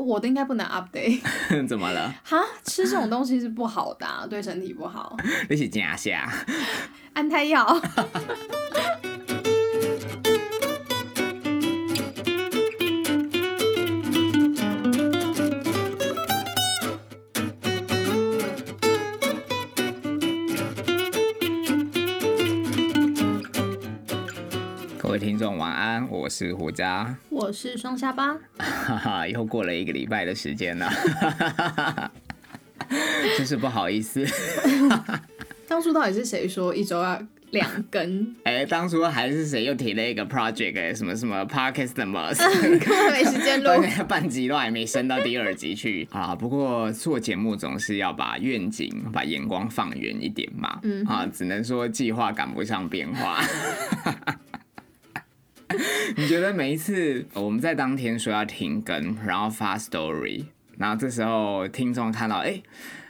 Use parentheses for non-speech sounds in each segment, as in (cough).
我的应该不能 update。(laughs) 怎么了？哈，吃这种东西是不好的、啊，对身体不好。(laughs) 你是假下？安胎药。(laughs) 晚安，我是胡渣。我是双下巴。哈哈，又过了一个礼拜的时间了，(laughs) 真是不好意思。(laughs) 当初到底是谁说一周要两更？(laughs) 哎、当初还是谁又提了一个 project，、哎什么什么 podcast 什么，根本没时间录。半半集都还没升到第二集去啊。不过做节目总是要把愿景、把眼光放远一点嘛。嗯啊，只能说计划赶不上变化。(laughs) 你觉得每一次我们在当天说要停更，然后发 story，然后这时候听众看到哎。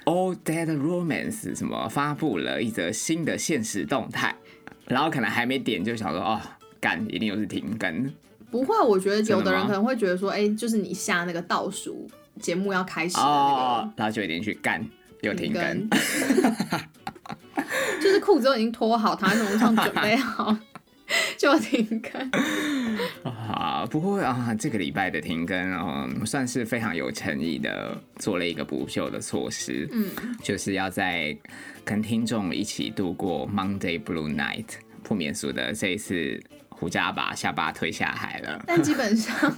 All Dead Romance 什么发布了一则新的现实动态，然后可能还没点就想说哦，干一定又是停更，不会，我觉得有的人可能会觉得说，哎、就是你下那个倒数节目要开始的那哦，然后就一定去干，又个停更。(laughs) 就是裤子都已经脱好，躺在床上准备好，就停更。(laughs) 啊，不过啊，这个礼拜的停更，嗯，算是非常有诚意的做了一个补救的措施，嗯，就是要在跟听众一起度过 Monday Blue Night，不免俗的这一次。胡家把下巴推下海了，但基本上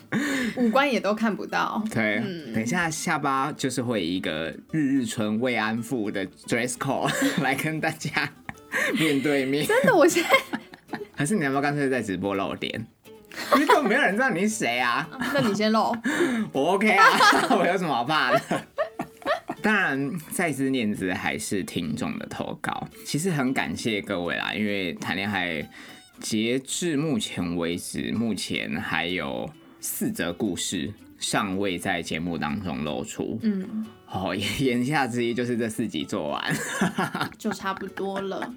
五官也都看不到。(laughs) 对，嗯等一下下巴就是会以一个日日春慰安妇的 dress code 来跟大家面对面。真的，我现在，(laughs) 还是你要不要干脆在直播露脸？因为根本没有人知道你是谁啊！(laughs) 那你先露。(laughs) 我 OK 啊，我有什么好怕的？当然，再次念兹还是听众的投稿，其实很感谢各位啦，因为谈恋爱截至目前为止，目前还有四则故事尚未在节目当中露出。嗯，哦，(laughs) 言言下之意就是这四集做完。(laughs) 就差不多了。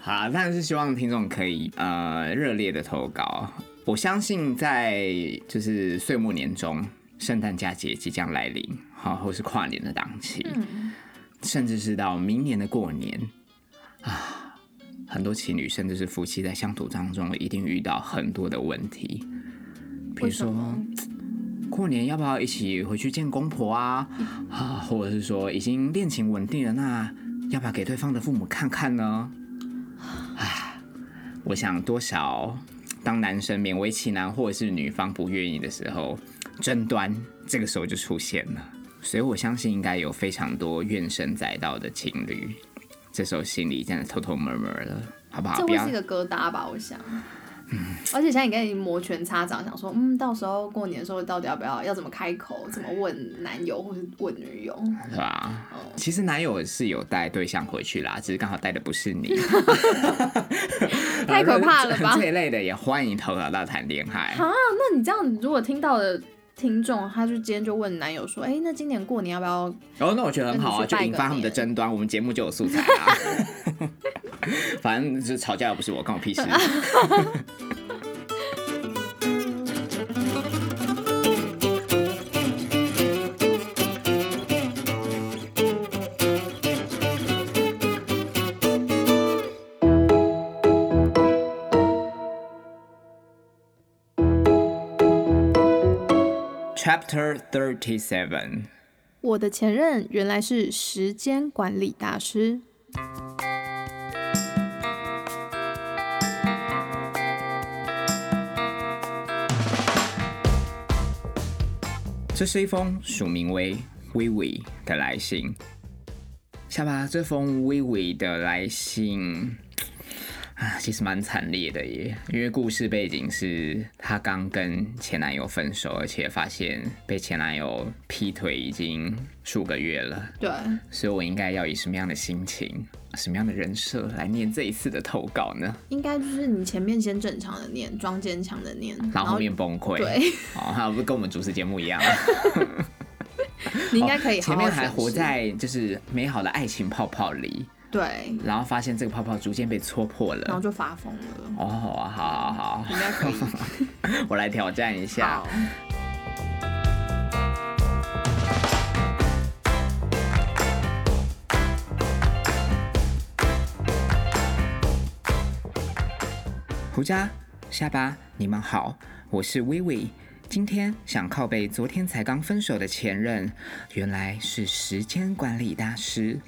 好啦，但是希望听众可以呃热烈的投稿。我相信在就是岁末年终、圣诞佳节即将来临，好，或是跨年的档期，嗯，甚至是到明年的过年啊，很多情侣甚至是夫妻在相处当中一定遇到很多的问题，比如说么？过年要不要一起回去见公婆啊？啊，或者是说已经恋情稳定了，那要不要给对方的父母看看呢？唉，我想多少当男生勉为其难，或者是女方不愿意的时候，争端这个时候就出现了。所以我相信应该有非常多怨声载道的情侣，这时候心里真的偷偷 murmur 了，好不好？这会是一个疙瘩吧？我想。而且现在你跟你摩拳擦掌，想说，嗯，到时候过年的时候到底要不要，要怎么开口，怎么问男友或是问女友？是吧？哦其实男友是有带对象回去啦，只是刚好带的不是你。(laughs) 太可怕了吧这一类的也欢迎投稿到谈恋爱。啊，那你这样，如果听到的听众，他就今天就问男友说，哎、那今年过年要不要？哦，那我觉得很好啊，就引发他们的年争端，我们节目就有素材啊。(laughs) 反正就是吵架又不是我，关我屁事。(laughs) Chapter Thirty Seven。我的前任原来是时间管理大师。这是一封署名为微微的来信。下巴，这封微微的来信啊，其实蛮惨烈的耶。因为故事背景是她刚跟前男友分手，而且发现被前男友劈腿已经数个月了。对，所以我应该要以什么样的心情、什么样的人设来念这一次的投稿呢？应该就是你前面先正常的念，装坚强的念，然后后面崩溃。对，哦，那不是跟我们主持节目一样，(laughs) 你应该可以好好前面还活在就是美好的爱情泡泡里，对，然后发现这个泡泡逐渐被戳破了，然后就发疯了。哦，好，好，好，应该可以，我来挑战一下。胡渣、下巴，你们好，我是微微。今天想靠背，昨天才刚分手的前任，原来是时间管理大师。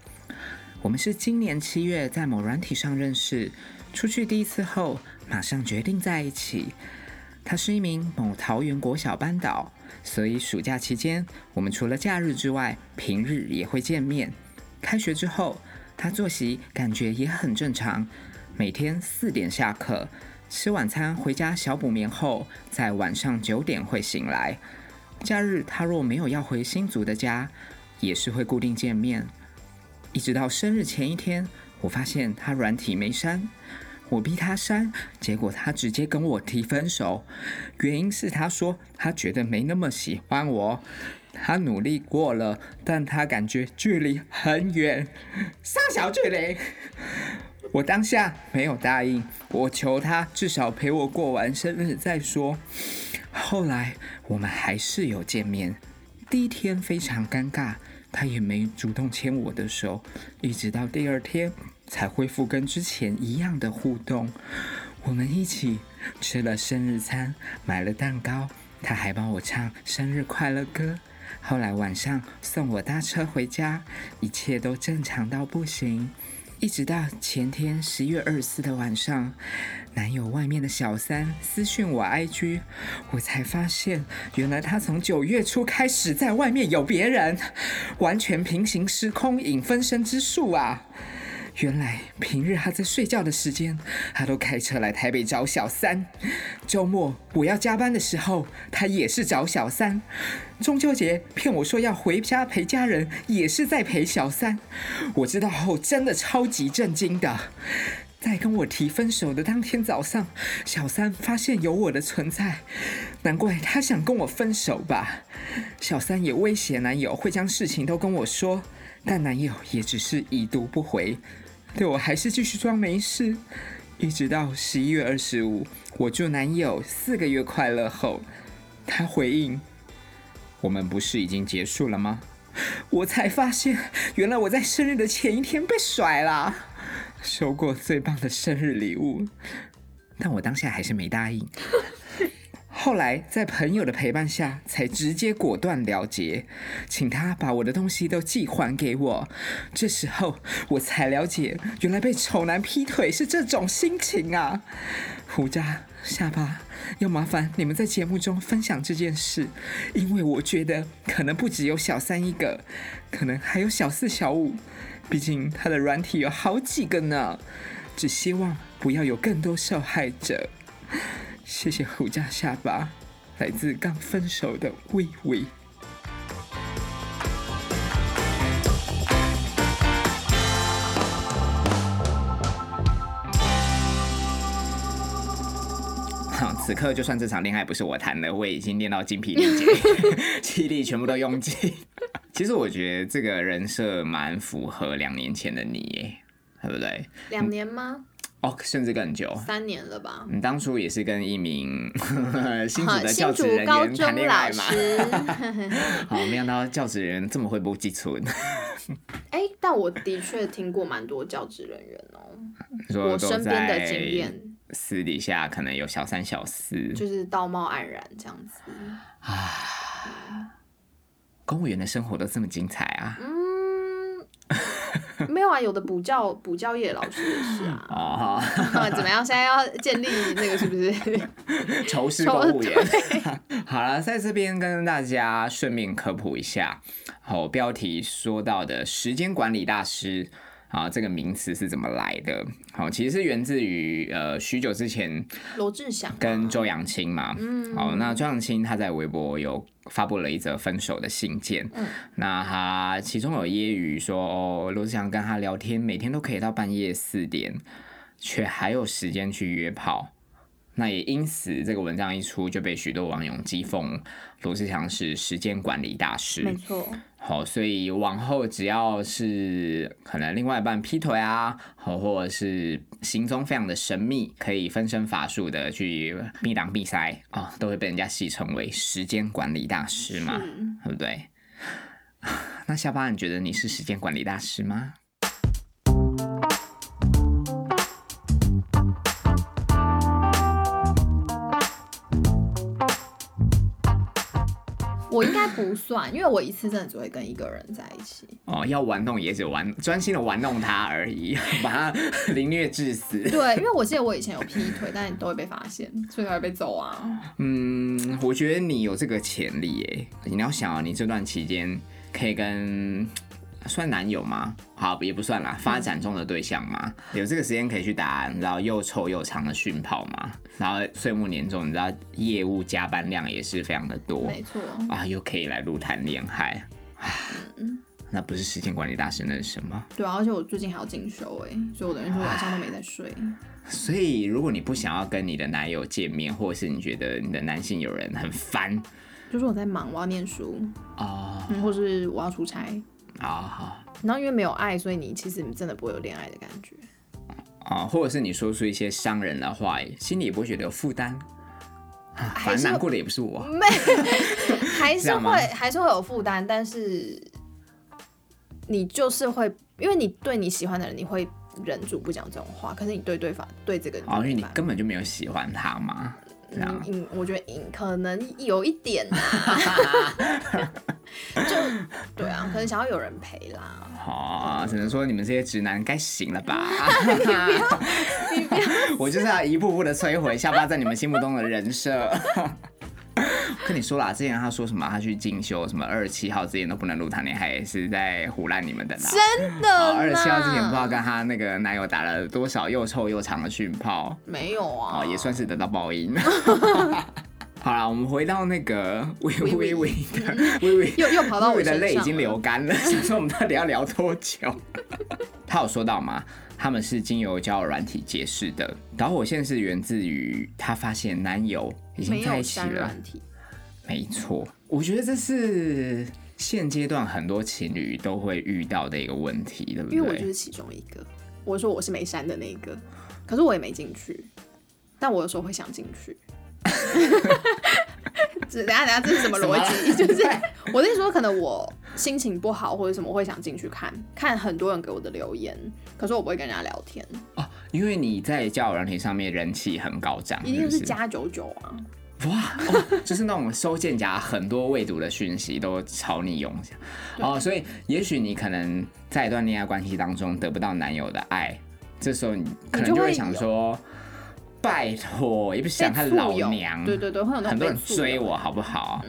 我们是今年七月在某软体上认识，出去第一次后，马上决定在一起。他是一名某桃园国小班导，所以暑假期间，我们除了假日之外，平日也会见面。开学之后，他作息感觉也很正常，每天四点下课，吃晚餐回家小补眠后，在晚上九点会醒来。假日他若没有要回新竹的家，也是会固定见面。一直到生日前一天，我发现他软体没删，我逼他删，结果他直接跟我提分手，原因是他说他觉得没那么喜欢我，他努力过了，但他感觉距离很远，上小距离。我当下没有答应，我求他至少陪我过完生日再说。后来我们还是有见面，第一天非常尴尬。他也没主动牵我的手，一直到第二天才恢复跟之前一样的互动。我们一起吃了生日餐，买了蛋糕，他还帮我唱生日快乐歌。后来晚上送我搭车回家，一切都正常到不行。一直到前天十一月二十四的晚上，男友外面的小三私讯我 IG，我才发现原来他从九月初开始在外面有别人，完全平行时空引分身之术啊！原来平日他在睡觉的时间，他都开车来台北找小三；周末我要加班的时候，他也是找小三；中秋节骗我说要回家陪家人，也是在陪小三。我知道后真的超级震惊的。在跟我提分手的当天早上，小三发现有我的存在，难怪他想跟我分手吧。小三也威胁男友会将事情都跟我说，但男友也只是已读不回。对我还是继续装没事，一直到十一月二十五，我祝男友四个月快乐后，他回应：“我们不是已经结束了吗？” (laughs) 我才发现，原来我在生日的前一天被甩了，收过最棒的生日礼物，但我当下还是没答应。后来在朋友的陪伴下，才直接果断了结，请他把我的东西都寄还给我。这时候我才了解，原来被丑男劈腿是这种心情啊！胡渣下巴，要麻烦你们在节目中分享这件事，因为我觉得可能不只有小三一个，可能还有小四、小五，毕竟他的软体有好几个呢。只希望不要有更多受害者。谢谢虎家下巴，来自刚分手的微微。好，此刻就算这场恋爱不是我谈的，我已经练到精疲力竭，(laughs) 气力全部都用尽。其实我觉得这个人设蛮符合两年前的你，耶，对不对？两年吗？哦，甚至更久，三年了吧？你当初也是跟一名 (laughs) 新竹的教职人员谈恋爱嘛？(laughs) 好，没想到教职人员这么会不记存。(laughs) 哎，但我的确听过蛮多教职人员哦，我身边的经验，私底下可能有小三小四，就是道貌岸然这样子啊。公务员的生活都这么精彩啊？(laughs) 没有啊，有的补教补教业老师也是啊。哦，(laughs) (laughs) 怎么样？现在要建立那个是不是？仇视公务员。好了，在这边跟大家顺便科普一下，好，标题说到的时间管理大师。啊，这个名词是怎么来的？好，其实是源自于呃许久之前罗志祥跟周扬青嘛。嗯，好，那周扬青他在微博有发布了一则分手的信件。嗯，那他其中有揶揄说，哦，罗志祥跟他聊天，每天都可以到半夜四点，却还有时间去约炮。那也因此，这个文章一出，就被许多网友讥讽罗志祥是时间管理大师。没错。好，所以往后只要是可能另外一半劈腿啊，好，或者是行踪非常的神秘，可以分身乏术的去避挡避塞啊，都会被人家戏称为时间管理大师嘛，对不对？(laughs) 那下巴，你觉得你是时间管理大师吗？算，因为我一次真的只会跟一个人在一起。哦，要玩弄也只玩专心的玩弄他而已，(laughs) 把他 (laughs) 凌虐致死。对，因为我记得我以前有劈腿，但都会被发现，所以才会被揍啊。嗯，我觉得你有这个潜力耶。你要想啊，你这段期间可以跟算男友吗？好，也不算啦，发展中的对象嘛，有这个时间可以去打，你知道又臭又长的训炮嘛。然后岁末年终，你知道业务加班量也是非常的多，没错。啊，又可以来录谈恋爱，嗯，那不是时间管理大师那是什么？对啊，而且我最近还要进修哎，所以我等于说晚上都没在睡。所以如果你不想要跟你的男友见面，或者是你觉得你的男性友人很烦，就是我在忙，我要念书啊，嗯，或是我要出差啊好。然后因为没有爱，所以你其实你真的不会有恋爱的感觉啊，或者是你说出一些伤人的话，心里也不会觉得有负担啊，反正难过的也不是我，没，(laughs) 还是会还是会有负担，但是你就是会，因为你对你喜欢的人，你会忍住不讲这种话，可是你对对方对这个，哦，因为你根本就没有喜欢他嘛。嗯，我觉得隐可能有一点，(laughs) 就对啊，可能想要有人陪啦。好，只能说你们这些直男该醒了吧？(laughs) 你不要，(laughs) 你不要，我就是要一步步的摧毁下巴在你们心目中的人设。(laughs) 跟你说啦，之前他说什么，他去进修什么二十七号之前都不能录谈恋爱，是在胡乱你们的啦。真的，二十七号之前不知道跟他那个男友打了多少又臭又长的讯炮。没有啊，也算是得到报应。(laughs) 好了，我们回到那个微 (laughs) 微微的微微，又又跑到我的泪已经流干了。想说我们到底要聊多久？他有说到吗？他们是经由交友软体结识的。导火线是源自于他发现男友已经在一起了。没错，我觉得这是现阶段很多情侣都会遇到的一个问题，对不对？因为我就是其中一个。我说我是没删的那个，可是我也没进去。但我有时候会想进去。(laughs) 等下等下，这是什么逻辑？(laughs) 就是我跟你说，可能我心情不好或者什么，会想进去看看很多人给我的留言，可是我不会跟人家聊天哦，因为你在交友软体上面人气很高涨，一定是加九九啊！哇，(laughs) 就是那种收件夹很多未读的讯息都朝你涌向哦，所以也许你可能在一段恋爱关系当中得不到男友的爱，这时候你可能就会想说。拜托，也不想看老娘。对对对，会有很多人追我，好不好？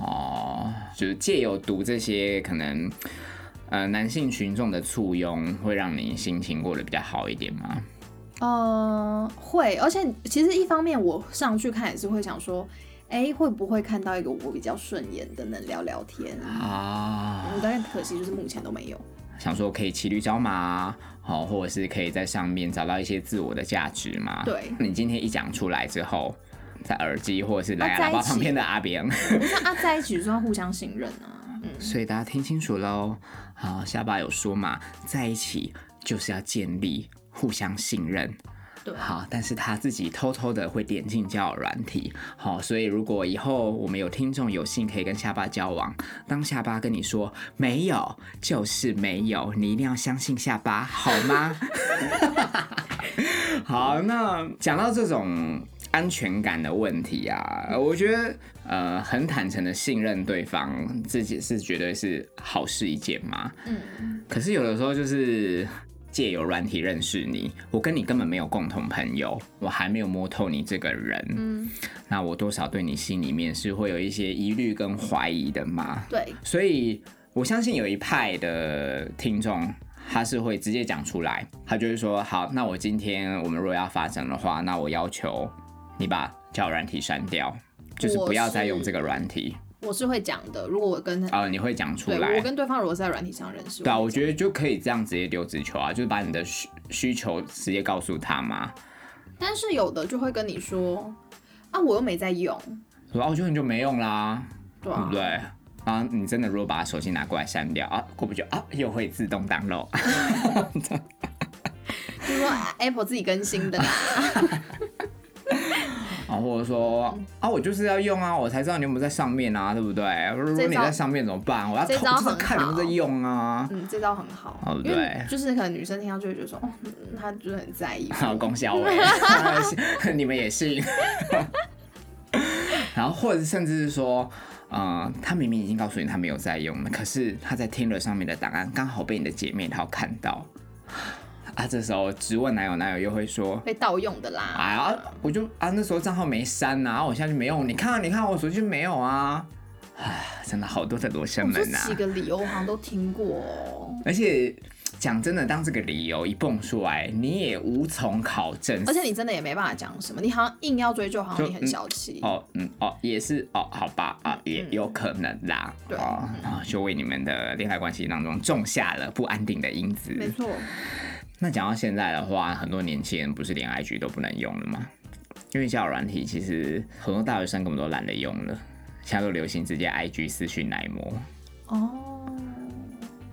哦，就是借由读这些可能，呃，男性群众的簇拥，会让你心情过得比较好一点吗？呃，会，而且其实一方面我上去看也是会想说，哎，会不会看到一个我比较顺眼的，能聊聊天啊？但可惜就是目前都没有。想说可以骑驴找马，好，或者是可以在上面找到一些自我的价值嘛？对。你今天一讲出来之后，在耳机或者是来喇叭旁边的阿扁，那啊在一起就是要互相信任啊。嗯。所以大家听清楚喽，好，下巴有说嘛，在一起就是要建立互相信任。对好，但是他自己偷偷的会点进交友软体，好，所以如果以后我们有听众有幸可以跟下巴交往，当下巴跟你说没有，就是没有，你一定要相信下巴，好吗？(laughs) 好，那讲到这种安全感的问题啊，我觉得呃，很坦诚的信任对方，自己是绝对是好事一件嘛。嗯，可是有的时候就是。借由软体认识你，我跟你根本没有共同朋友，我还没有摸透你这个人，嗯，那我多少对你心里面是会有一些疑虑跟怀疑的嘛？对，所以我相信有一派的听众，他是会直接讲出来，他就是说，好，那我今天我们如果要发展的话，那我要求你把交友软体删掉，就是不要再用这个软体。我是会讲的，如果我跟啊，你会讲出来。我跟对方如果在软体上认识，对啊，我觉得就可以这样直接丢直球啊，就是把你的需需求直接告诉他嘛。但是有的就会跟你说啊，我又没在用，说啊，我觉得你就没用啦，对不对？啊，你真的如果把手机拿过来删掉啊，过不久啊，又会自动挡漏。(laughs) 就说 Apple 自己更新的啦。(laughs) 啊，或者说啊，我就是要用啊，我才知道你有没有在上面啊，对不对？如果你在上面怎么办？我要偷偷看你们在用啊。嗯，这招很好，对不对？就是可能女生听到就会觉得说，哦，他就是很在意。好，功效 (laughs) (laughs) 你们也信。(laughs) 然后或者甚至是说，呃，他明明已经告诉你他没有在用了，可是他在听了上面的档案刚好被你的姐妹淘看到，啊，这时候直问男友，男友又会说被盗用的啦。哎呀，我就啊那时候账号没删呐，我现在就没用，你看，你看我手机没有啊，唉，真的好多的罗生门呐。这几个理由我好像都听过，而且。讲真的，当这个理由一蹦出来，你也无从考证，而且你真的也没办法讲什么，你好像硬要追究，好像你很小气。哦，嗯，哦，也是，哦，好吧，啊，也有可能啦，对啊，就为你们的恋爱关系当中种下了不安定的因子。没错。那讲到现在的话，很多年轻人不是连 IG 都不能用了吗？因为交友软体其实很多大学生根本都懒得用了，现在都流行直接 IG 私讯奶模。哦。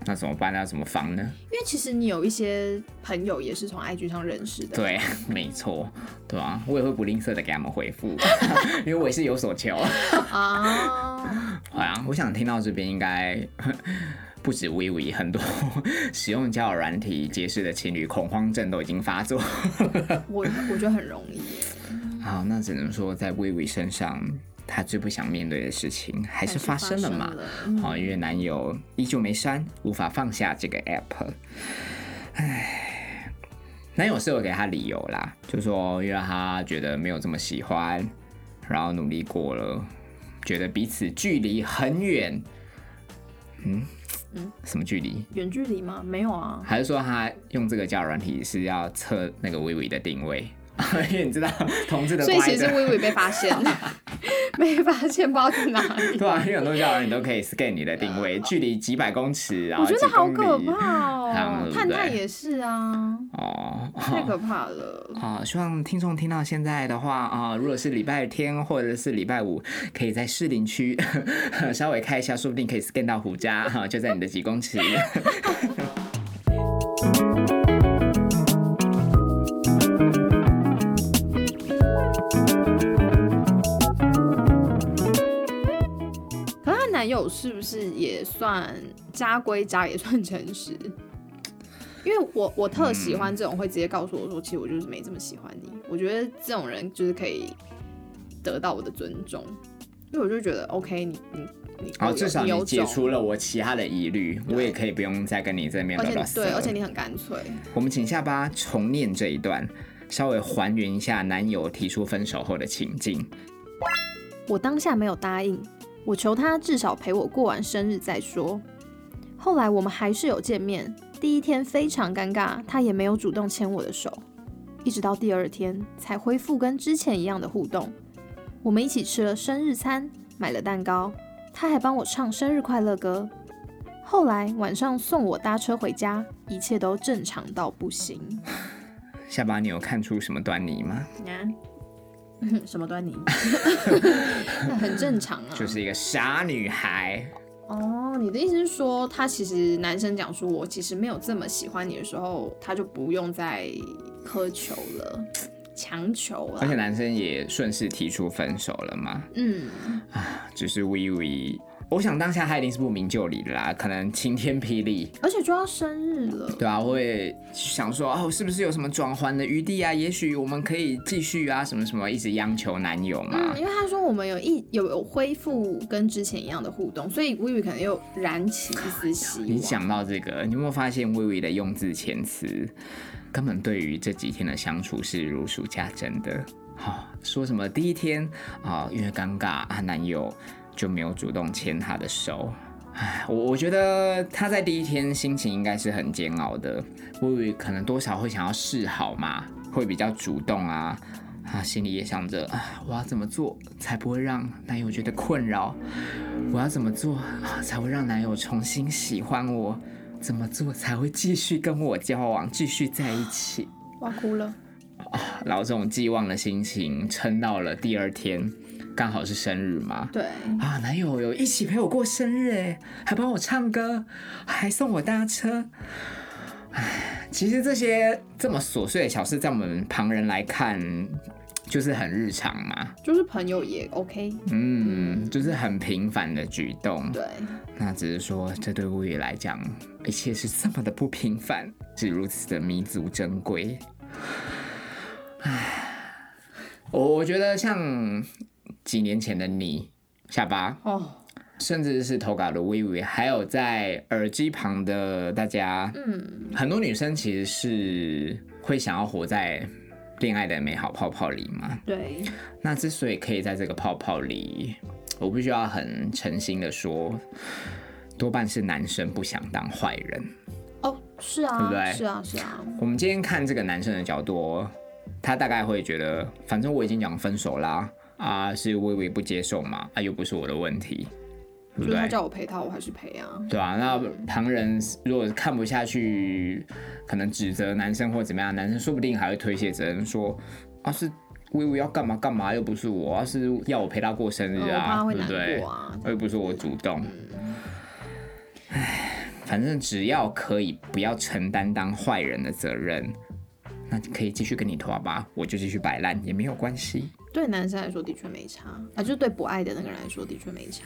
那怎么办？那要怎么防呢？因为其实你有一些朋友也是从 IG 上认识的。对，(laughs) 没错，对啊，我也会不吝啬的给他们回复，(laughs) 因为我也是有所求 (laughs) 啊。好呀，我想听到这边应该不止微微，很多 (laughs) 使用交友软体结识的情侣恐慌症都已经发作。(laughs) 我我觉得很容易。(laughs) 好，那只能说在微微身上。他最不想面对的事情还是发生了嘛？好，因为男友依旧没删，无法放下这个 app。唉，男友是有给他理由啦，就说因为他觉得没有这么喜欢，然后努力过了，觉得彼此距离很远。嗯嗯，什么距离？远距离吗？没有啊。还是说他用这个叫软体是要测那个微微的定位？(laughs) 因为你知道 (laughs) 同志的，所以其实微微被发现了。(laughs) 没发现，不知道在哪里。对啊，因为很多叫人你都可以 scan 你的定位，距离几百公尺，然后我觉得好可怕哦。探探也是啊。哦，太可怕了。啊，希望听众听到现在的话啊，如果是礼拜天或者是礼拜五，可以在士林区稍微开一下，说不定可以 scan 到胡家哈，就在你的几公尺。友是不是也算家归家，也算诚实？(laughs) 因为我我特喜欢这种会直接告诉我说，其实我就是没这么喜欢你。我觉得这种人就是可以得到我的尊重，因为我就觉得 OK，你你你，哦，至少你解除了我其他的疑虑，我也可以不用再跟你这面对对，而且你很干脆。我们请下巴重念这一段，稍微还原一下男友提出分手后的情境。我当下没有答应。我求他至少陪我过完生日再说。后来我们还是有见面，第一天非常尴尬，他也没有主动牵我的手，一直到第二天才恢复跟之前一样的互动。我们一起吃了生日餐，买了蛋糕，他还帮我唱生日快乐歌。后来晚上送我搭车回家，一切都正常到不行。(laughs) 下巴，你有看出什么端倪吗？(laughs) 什么端倪？(laughs) 很正常啊，就是一个傻女孩。哦，你的意思是说，他其实男生讲说我其实没有这么喜欢你的时候，他就不用再苛求了，强求了。而且男生也顺势提出分手了嘛？嗯，啊，只是微微。我想当下他一定是不明就里的啦，可能晴天霹雳，而且就要生日了，对啊，我也想说哦，是不是有什么转圜的余地啊？也许我们可以继续啊，什么什么，一直央求男友嘛。因为他说我们有一有有恢复跟之前一样的互动，所以微微可能又燃起一丝希望。你讲到这个，你有没有发现微微的用字遣词，根本对于这几天的相处是如数家珍的。好，说什么第一天啊，因为尴尬啊，男友。就没有主动牵他的手，唉，我我觉得他在第一天心情应该是很煎熬的，微微可能多少会想要示好嘛，会比较主动啊，啊心里也想着啊，我要怎么做才不会让男友觉得困扰？我要怎么做才会让男友重新喜欢我？怎么做才会继续跟我交往，继续在一起？哇哭了，然后这种寄望的心情撑到了第二天。刚好是生日嘛？对啊，男友有一起陪我过生日哎，还帮我唱歌，还送我搭车。唉，其实这些这么琐碎的小事，在我们旁人来看，就是很日常嘛。就是朋友也 OK。嗯，就是很平凡的举动。对，那只是说，这对物语来讲，一切是这么的不平凡，是如此的弥足珍贵。唉，我我觉得像。几年前的你，下巴哦，甚至是投稿的微微，还有在耳机旁的大家，嗯，很多女生其实是会想要活在恋爱的美好泡泡里嘛。对。那之所以可以在这个泡泡里，我必须要很诚心的说，多半是男生不想当坏人。哦，是啊，对不对？是啊，是啊。我们今天看这个男生的角度，他大概会觉得，反正我已经讲分手啦，啊，是微微不接受嘛，啊，又不是我的问题。就是他叫我陪他，我还是陪啊。对啊，那旁人如果看不下去，可能指责男生或怎么样，男生说不定还会推卸责任，说啊是微微要干嘛干嘛，又不是我，是要我陪他过生日啊，对不对？又不是我主动。唉，反正只要可以不要承担当坏人的责任，那可以继续跟你拖吧，我就继续摆烂也没有关系。对男生来说的确没差啊，就是对不爱的那个人来说的确没差。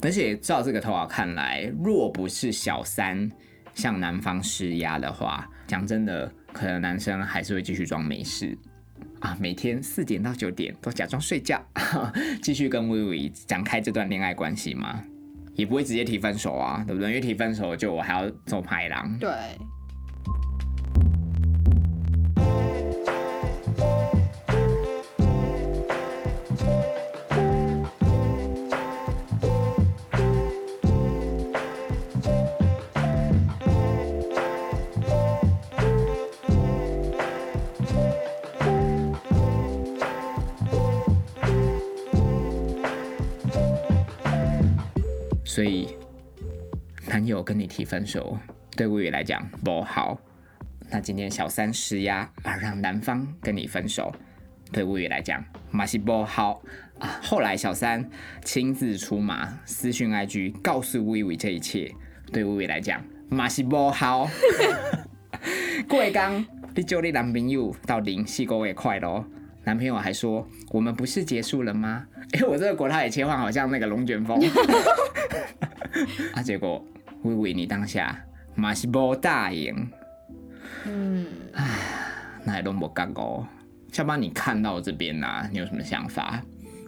而且照这个投稿看来，若不是小三向男方施压的话，讲真的，可能男生还是会继续装没事啊，每天四点到九点都假装睡觉，(laughs) 继续跟薇薇展开这段恋爱关系吗？也不会直接提分手啊，对不对？因为提分手就我还要走排狼。对。所以，男友跟你提分手，对魏宇来讲不好。那今天小三施压而让男方跟你分手，对魏宇来讲马西不好啊。后来小三亲自出马，私讯 IG 告诉魏宇这一切，对魏宇来讲马西不好。过刚，你祝你男朋友到零四个月快乐。男朋友还说：“我们不是结束了吗？” (laughs) 哎，我这个国泰也切换好像那个龙卷风。(laughs) 啊，结果微微你当下马西波大赢。嗯，唉，那也都没干过。下班，你看到这边呢，你有什么想法？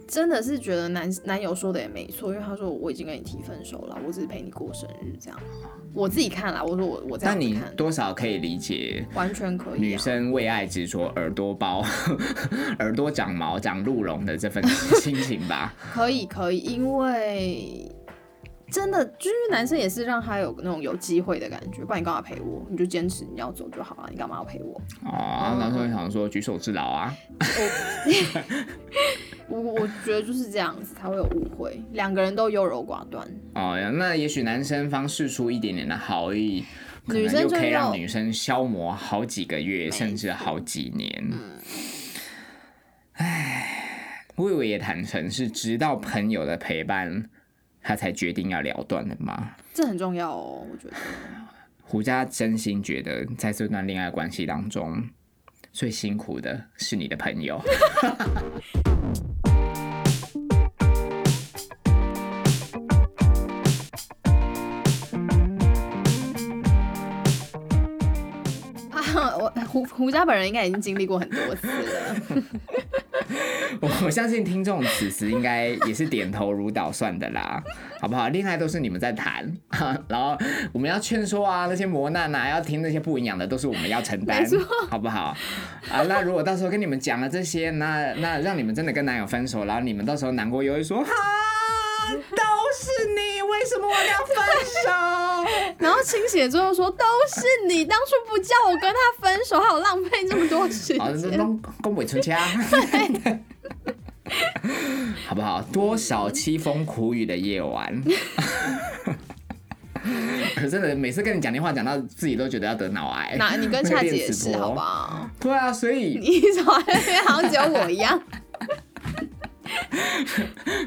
真的是觉得男男友说的也没错，因为他说我已经跟你提分手了，我只是陪你过生日这样。我自己看了，我说我我这样看，多少可以理解，完全可以。女生为爱执着，耳朵包，(laughs) 耳朵长毛长鹿茸的这份心情吧？(laughs) 可以可以，因为真的就是男生也是让他有那种有机会的感觉，不然你干嘛陪我？你就坚持你要走就好了，你干嘛要陪我？哦，男生想说举手之劳啊。我我觉得就是这样子才会有误会，两个人都优柔寡断。哦呀，那也许男生方试出一点点的好意，女生就可以让女生消磨好几个月，甚至好几年。唉，魏伟也坦诚是直到朋友的陪伴，他才决定要了断的吗？这很重要哦，我觉得。胡佳真心觉得，在这段恋爱关系当中，最辛苦的是你的朋友。(laughs) 胡胡家本人应该已经经历过很多次了，我 (laughs) 我相信听众此时应该也是点头如捣蒜的啦，(laughs) 好不好？恋爱都是你们在谈，(laughs) 然后我们要劝说啊，那些磨难啊，要听那些不营养的，都是我们要承担，好不好？啊，那如果到时候跟你们讲了这些，那那让你们真的跟男友分手，然后你们到时候难过又会说哈。都是你，为什么我要分手？然后清醒之后说都是你，当初不叫我跟他分手，还有浪费这么多时间。好，这都恭维出家，好不好？多少凄风苦雨的夜晚，可 (laughs) 真的每次跟你讲电话，讲到自己都觉得要得脑癌。那你跟恰姐也是，好不好？对啊，所以 (laughs) 你怎么好像只有我一样？(laughs)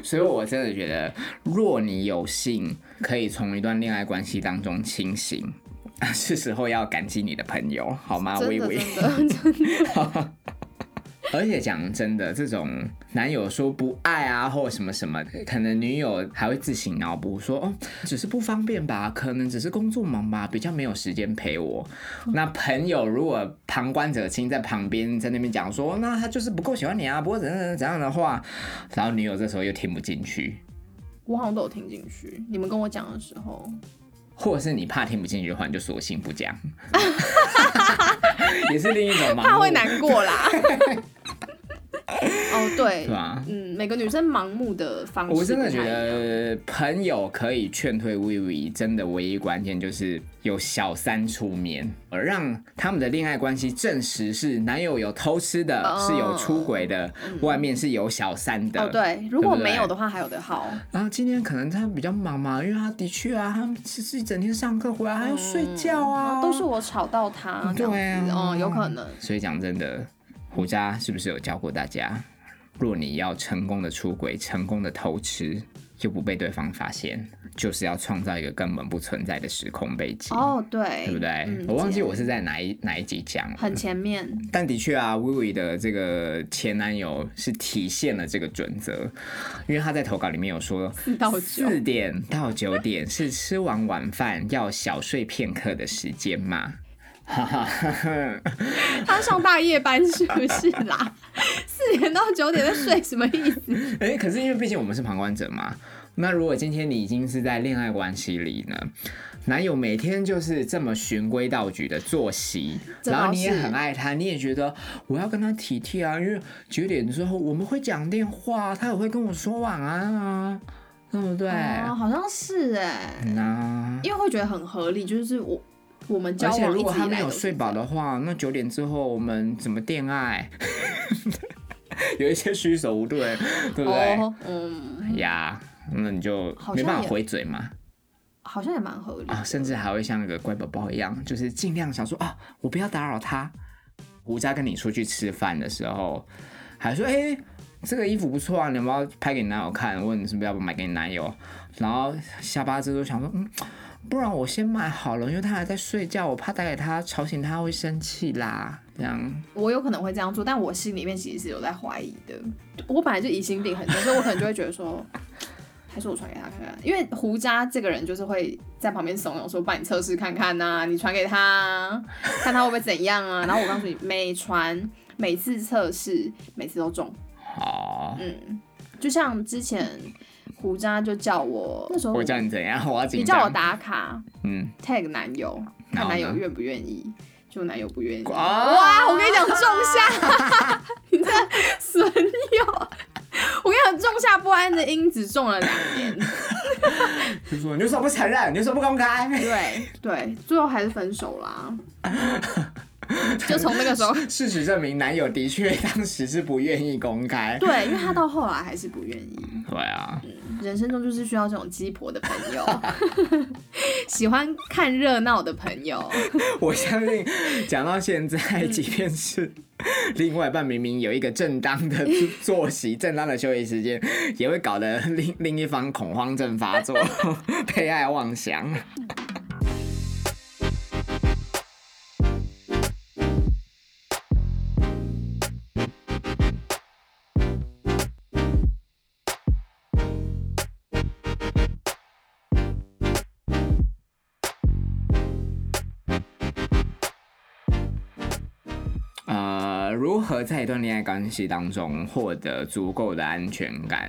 所以，我真的觉得，若你有幸可以从一段恋爱关系当中清醒，是时候要感激你的朋友，好吗？微微。(laughs) 而且讲真的，这种男友说不爱啊，或者什么什么，可能女友还会自行脑补说，哦，只是不方便吧，可能只是工作忙吧，比较没有时间陪我。那朋友如果旁观者清，在旁边在那边讲说，那他就是不够喜欢你啊，不过怎样怎样的话，然后女友这时候又听不进去，我好像都有听进去。你们跟我讲的时候，或者是你怕听不进去的话，你就索性不讲，(laughs) 也是另一种怕会难过啦。(laughs) (laughs) 哦，对，是吧？嗯，每个女生盲目的方式，我真的觉得朋友可以劝退微微，真的唯一关键就是有小三出面，而让他们的恋爱关系证实是男友有偷吃的，是有出轨的，外面是有小三的。哦，对，如果没有的话，还有的好。然后今天可能他比较忙嘛，因为他的确啊，他其实一整天上课回来还要睡觉啊，都是我吵到他，对啊，哦，有可能。所以讲真的。胡渣是不是有教过大家？若你要成功的出轨、成功的偷吃，又不被对方发现，就是要创造一个根本不存在的时空背景。哦，对，对不对？我忘记我是在哪一哪一集讲了，很前面。但的确啊，薇薇的这个前男友是体现了这个准则，因为他在投稿里面有说，四点到九点是吃完晚饭要小睡片刻的时间嘛。(laughs) 他上大夜班是不是啦？(laughs) 四点到九点在睡什么意思？(laughs) 哎，可是因为毕竟我们是旁观者嘛。那如果今天你已经是在恋爱关系里呢，男友每天就是这么循规蹈矩的作息，然后你也很爱他，你也觉得我要跟他体贴啊，因为九点之后我们会讲电话，他也会跟我说晚安啊，对不对？好像是哎，那因为会觉得很合理，就是我。我们而且如果他没有睡饱的话，那九点之后我们怎么恋爱？(laughs) 有一些虚手无对，对不对？嗯呀，那你就没办法回嘴嘛。好像也蛮合理啊，甚至还会像那个乖宝宝一样，就是尽量想说啊，我不要打扰他。胡家跟你出去吃饭的时候，还说哎，这个衣服不错啊，你要不要拍给你男友看？问你是不是要不买给你男友？然后下巴之后想说嗯。不然我先买好了，因为他还在睡觉，我怕打给他吵醒他会生气啦。这样我有可能会这样做，但我心里面其实是有在怀疑的。我本来就疑心病很重，所以我可能就会觉得说，还是我传给他看看。因为胡渣这个人就是会在旁边怂恿说，帮你测试看看呐，你传给他，(laughs) 看他会不会怎样啊。然后我告诉你，每传每次测试，每次都中。好，嗯，就像之前。胡渣就叫我那时候，我叫你怎样？(laughs) 我要你叫我打卡，嗯，tag 男友，看男友愿不愿意，就男友不愿意。哇，我跟你讲，仲夏，你这损友，我跟你讲，仲夏不安的因子种了两年。(laughs) 就说你为什么不承认？你为什么不公开？对对，最后还是分手啦。(laughs) (laughs) 就从那个时候，事实证明，男友的确当时是不愿意公开。对，因为他到后来还是不愿意。对啊，人生中就是需要这种鸡婆的朋友，(laughs) 喜欢看热闹的朋友。(laughs) 我相信，讲到现在，即便是另外一半明明有一个正当的作息、正当的休息时间，也会搞得另另一方恐慌症发作，被爱妄想。和在一段恋爱关系当中获得足够的安全感，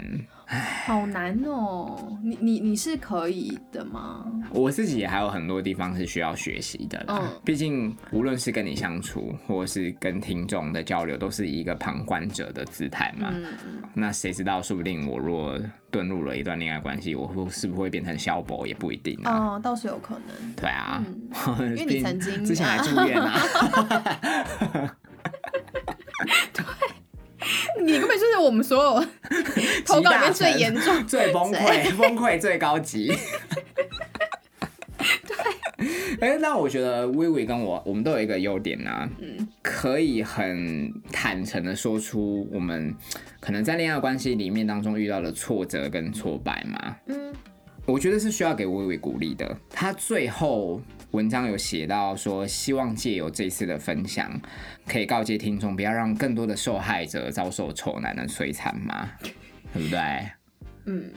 好难哦！你你你是可以的吗？我自己也还有很多地方是需要学习的。嗯，毕竟无论是跟你相处，或是跟听众的交流，都是一个旁观者的姿态嘛。嗯那谁知道，说不定我若遁入了一段恋爱关系，我会是不是会变成萧博，也不一定啊。哦，倒是有可能。对啊，因为你曾经之前还住院啊。(laughs) 我们所有投稿里面最严重、最崩溃、(laughs) 崩溃最高级。对，哎，那我觉得微微跟我，我们都有一个优点呢，嗯，可以很坦诚的说出我们可能在恋爱关系里面当中遇到的挫折跟挫败嘛，嗯，我觉得是需要给微微鼓励的。他最后。文章有写到说，希望借由这次的分享，可以告诫听众，不要让更多的受害者遭受丑男的摧残嘛，对不对？嗯，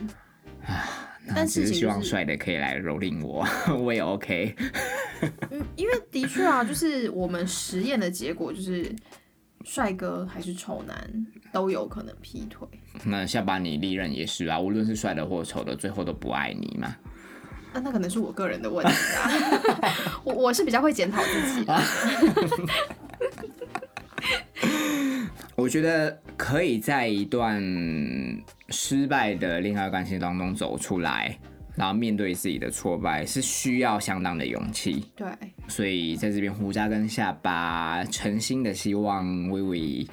啊，那只是希望帅的可以来蹂躏我，我也 OK。(laughs) 嗯，因为的确啊，就是我们实验的结果就是，帅哥还是丑男。都有可能劈腿。那下巴你利刃也是啊，无论是帅的或丑的，最后都不爱你嘛。那那可能是我个人的问题啊，(laughs) 我我是比较会检讨自己。(laughs) 我觉得可以在一段失败的恋爱关系当中走出来，然后面对自己的挫败，是需要相当的勇气。对，所以在这边胡渣跟下巴，诚心的希望微微，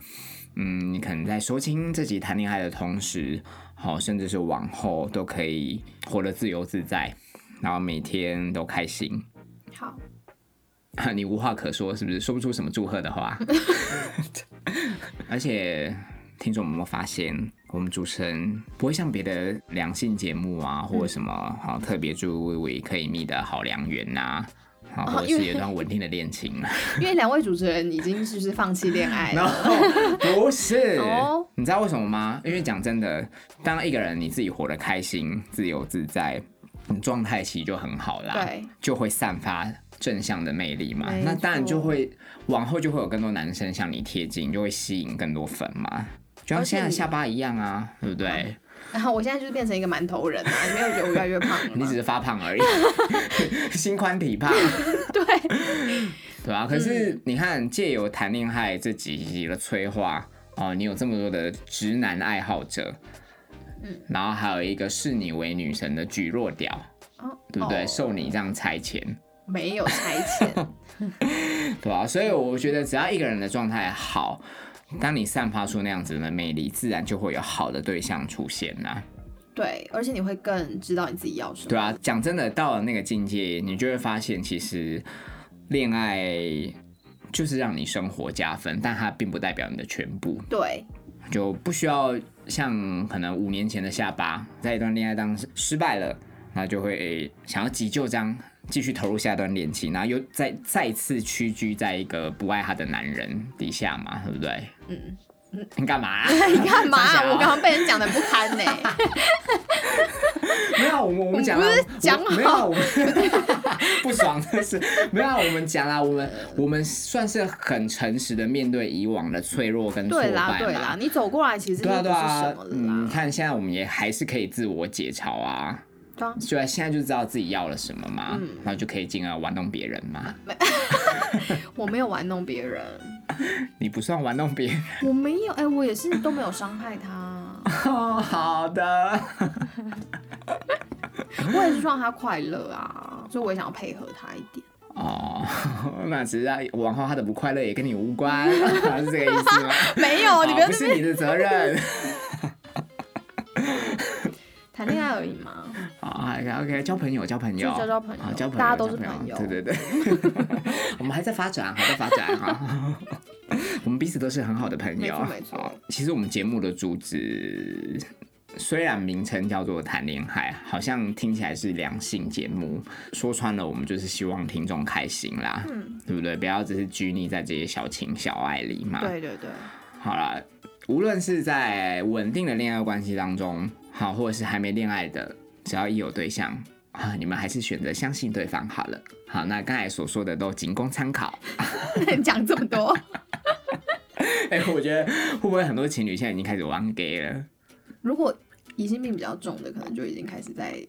嗯，你可能在说清自己谈恋爱的同时，好，甚至是往后都可以活得自由自在，然后每天都开心。好。(laughs) 你无话可说，是不是说不出什么祝贺的话？(laughs) 而且，听众有没有发现，我们主持人不会像别的良性节目啊，或者什么好特别祝微微可以觅得好良缘呐，好，或者是有段稳定的恋情。(laughs) 因为两位主持人已经就是放弃恋爱了。(laughs) 不是，你知道为什么吗？因为讲真的，当一个人你自己活得开心、自由自在，你状态其实就很好啦，对，就会散发。正向的魅力嘛，那当然就会往后就会有更多男生向你贴近，就会吸引更多粉嘛，就像现在下巴一样啊，对不对？(laughs) 然后我现在就是变成一个馒头人啊，你 (laughs) 没有觉得我越来越胖你只是发胖而已，(laughs) 心宽体胖。对，对啊。可是你看，借由谈恋爱这几集的催化哦，你有这么多的直男爱好者，嗯，然后还有一个视你为女神的举弱屌，哦，对不对？受你这样差遣。没有差遣，对啊？所以我觉得，只要一个人的状态好，当你散发出那样子的魅力，自然就会有好的对象出现呐。对，而且你会更知道你自己要什么。对啊，讲真的，到了那个境界，你就会发现，其实恋爱就是让你生活加分，但它并不代表你的全部。对，就不需要像可能五年前的下巴，在一段恋爱当中失败了，那就会想要急救这样。继续投入下一段恋情，然后又再再次屈居在一个不爱他的男人底下嘛，对不对？嗯嗯，你干嘛？(laughs) 你干嘛？我刚刚被人讲的不堪呢。没有，我们我们讲不是讲好，我们不爽的是没有，我们讲啦，我们我们算是很诚实的面对以往的脆弱跟挫败啦，对啦，你走过来其实对啊对啊，嗯，你看现在我们也还是可以自我解嘲啊。就在现在就知道自己要了什么嘛，然后就可以进而玩弄别人嘛。(laughs) 我没有玩弄别人，(laughs) 你不算玩弄别人。我没有，哎，我也是都没有伤害他。(laughs) 哦好的。我也是希望他快乐啊，所以我也想要配合他一点。哦，那只是往后他的不快乐也跟你无关，是这个意思吗？没有，你不是你的责任。谈恋爱而已嘛。好，OK，OK，交朋友，交朋友，交交朋友，交朋友，大家都是朋友。对对对，(laughs) 我们还在发展，还在发展哈。(laughs) 我们彼此都是很好的朋友。没错没错。其实我们节目的主旨虽然名称叫做谈恋爱，好像听起来是良性节目。说穿了，我们就是希望听众开心啦，嗯，对不对？不要只是拘泥在这些小情小爱里嘛。对对对。好了，无论是在稳定的恋爱关系当中。好，或者是还没恋爱的，只要一有对象啊，你们还是选择相信对方好了。好，那刚才所说的都仅供参考。(laughs) 讲这么多，(laughs) 哎，我觉得会不会很多情侣现在已经开始玩 gay 了？如果疑心病比较重的，可能就已经开始在。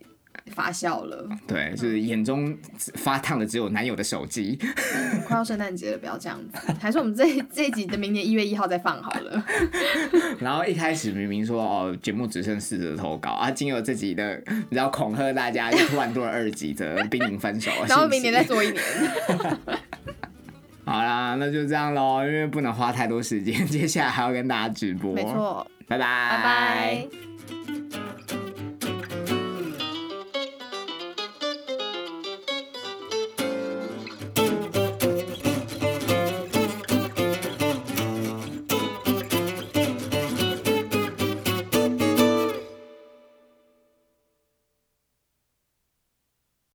发笑了，对，就是眼中发烫的只有男友的手机。(laughs) 快要圣诞节了，不要这样子，还是我们这 (laughs) 这一集的明年一月一号再放好了。(laughs) 然后一开始明明说哦，节目只剩四则投稿啊，经由这集的然后恐吓大家，又突然多了二集则濒临分手，然后明年再做一年。好啦，那就这样喽，因为不能花太多时间，接下来还要跟大家直播。没错，拜拜，拜拜。